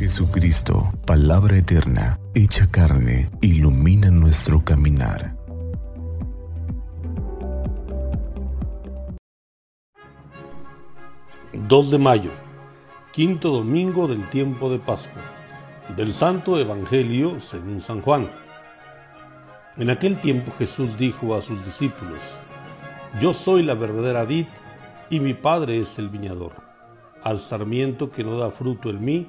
Jesucristo, palabra eterna, hecha carne, ilumina nuestro caminar. ...2 de mayo... ...quinto domingo del tiempo de Pascua... ...del Santo Evangelio según San Juan... ...en aquel tiempo Jesús dijo a sus discípulos... ...yo soy la verdadera vid... ...y mi Padre es el viñador... ...al sarmiento que no da fruto en mí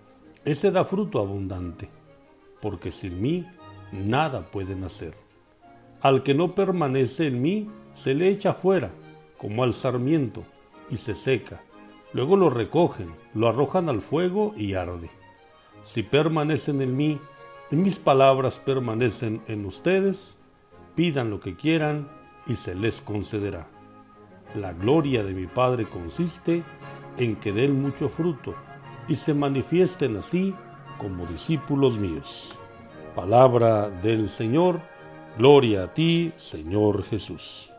ese da fruto abundante, porque sin mí nada pueden hacer. Al que no permanece en mí, se le echa fuera, como al sarmiento, y se seca. Luego lo recogen, lo arrojan al fuego y arde. Si permanecen en mí, y mis palabras permanecen en ustedes, pidan lo que quieran y se les concederá. La gloria de mi Padre consiste en que den mucho fruto y se manifiesten así como discípulos míos. Palabra del Señor, gloria a ti, Señor Jesús.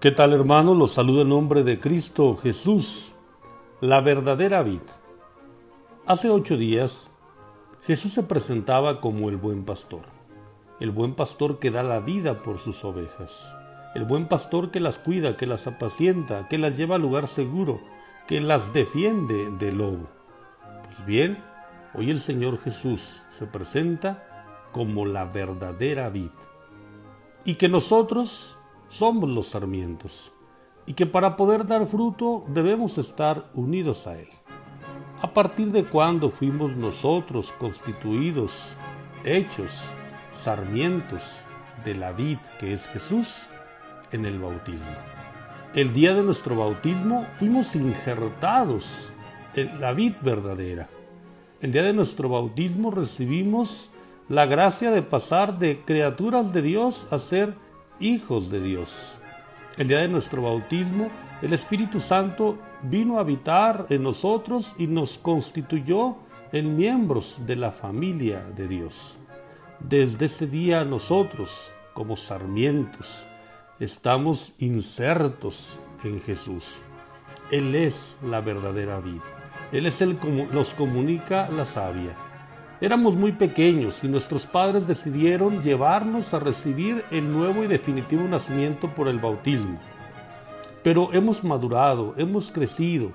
¿Qué tal hermanos? Los saludo en nombre de Cristo Jesús, la verdadera vid. Hace ocho días, Jesús se presentaba como el buen pastor, el buen pastor que da la vida por sus ovejas, el buen pastor que las cuida, que las apacienta, que las lleva a lugar seguro, que las defiende del lobo. Pues bien, hoy el Señor Jesús se presenta como la verdadera vid y que nosotros somos los sarmientos y que para poder dar fruto debemos estar unidos a Él. ¿A partir de cuándo fuimos nosotros constituidos, hechos, sarmientos de la vid que es Jesús? En el bautismo el día de nuestro bautismo fuimos injertados en la vid verdadera. El día de nuestro bautismo recibimos la gracia de pasar de criaturas de Dios a ser hijos de Dios. El día de nuestro bautismo, el Espíritu Santo vino a habitar en nosotros y nos constituyó en miembros de la familia de Dios. Desde ese día nosotros, como sarmientos, estamos insertos en Jesús. Él es la verdadera vida. Él es el que nos comunica la savia. Éramos muy pequeños y nuestros padres decidieron llevarnos a recibir el nuevo y definitivo nacimiento por el bautismo. Pero hemos madurado, hemos crecido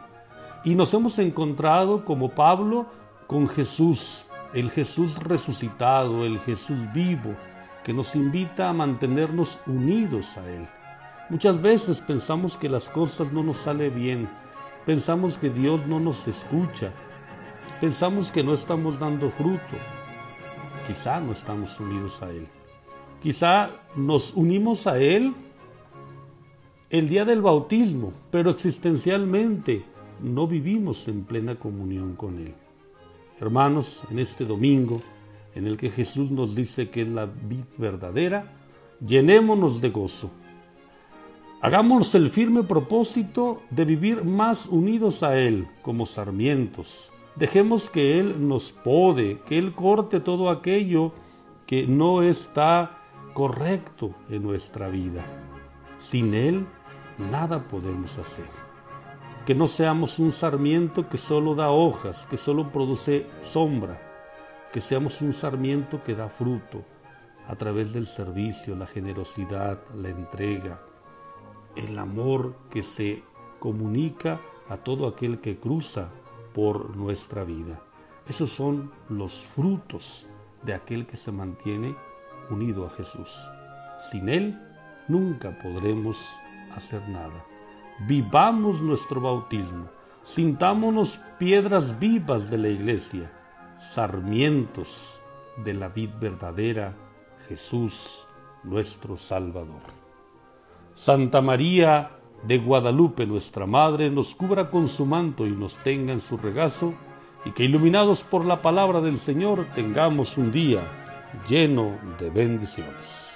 y nos hemos encontrado como Pablo con Jesús, el Jesús resucitado, el Jesús vivo, que nos invita a mantenernos unidos a Él. Muchas veces pensamos que las cosas no nos salen bien, pensamos que Dios no nos escucha, pensamos que no estamos dando fruto. Quizá no estamos unidos a Él. Quizá nos unimos a Él el día del bautismo, pero existencialmente no vivimos en plena comunión con Él. Hermanos, en este domingo, en el que Jesús nos dice que es la vid verdadera, llenémonos de gozo. Hagamos el firme propósito de vivir más unidos a Él como sarmientos. Dejemos que Él nos pode, que Él corte todo aquello que no está correcto en nuestra vida. Sin Él, nada podemos hacer. Que no seamos un sarmiento que solo da hojas, que solo produce sombra, que seamos un sarmiento que da fruto a través del servicio, la generosidad, la entrega, el amor que se comunica a todo aquel que cruza por nuestra vida. Esos son los frutos de aquel que se mantiene unido a Jesús. Sin Él nunca podremos hacer nada. Vivamos nuestro bautismo, sintámonos piedras vivas de la iglesia sarmientos de la vid verdadera, Jesús nuestro Salvador. Santa María de Guadalupe, nuestra Madre, nos cubra con su manto y nos tenga en su regazo, y que iluminados por la palabra del Señor tengamos un día lleno de bendiciones.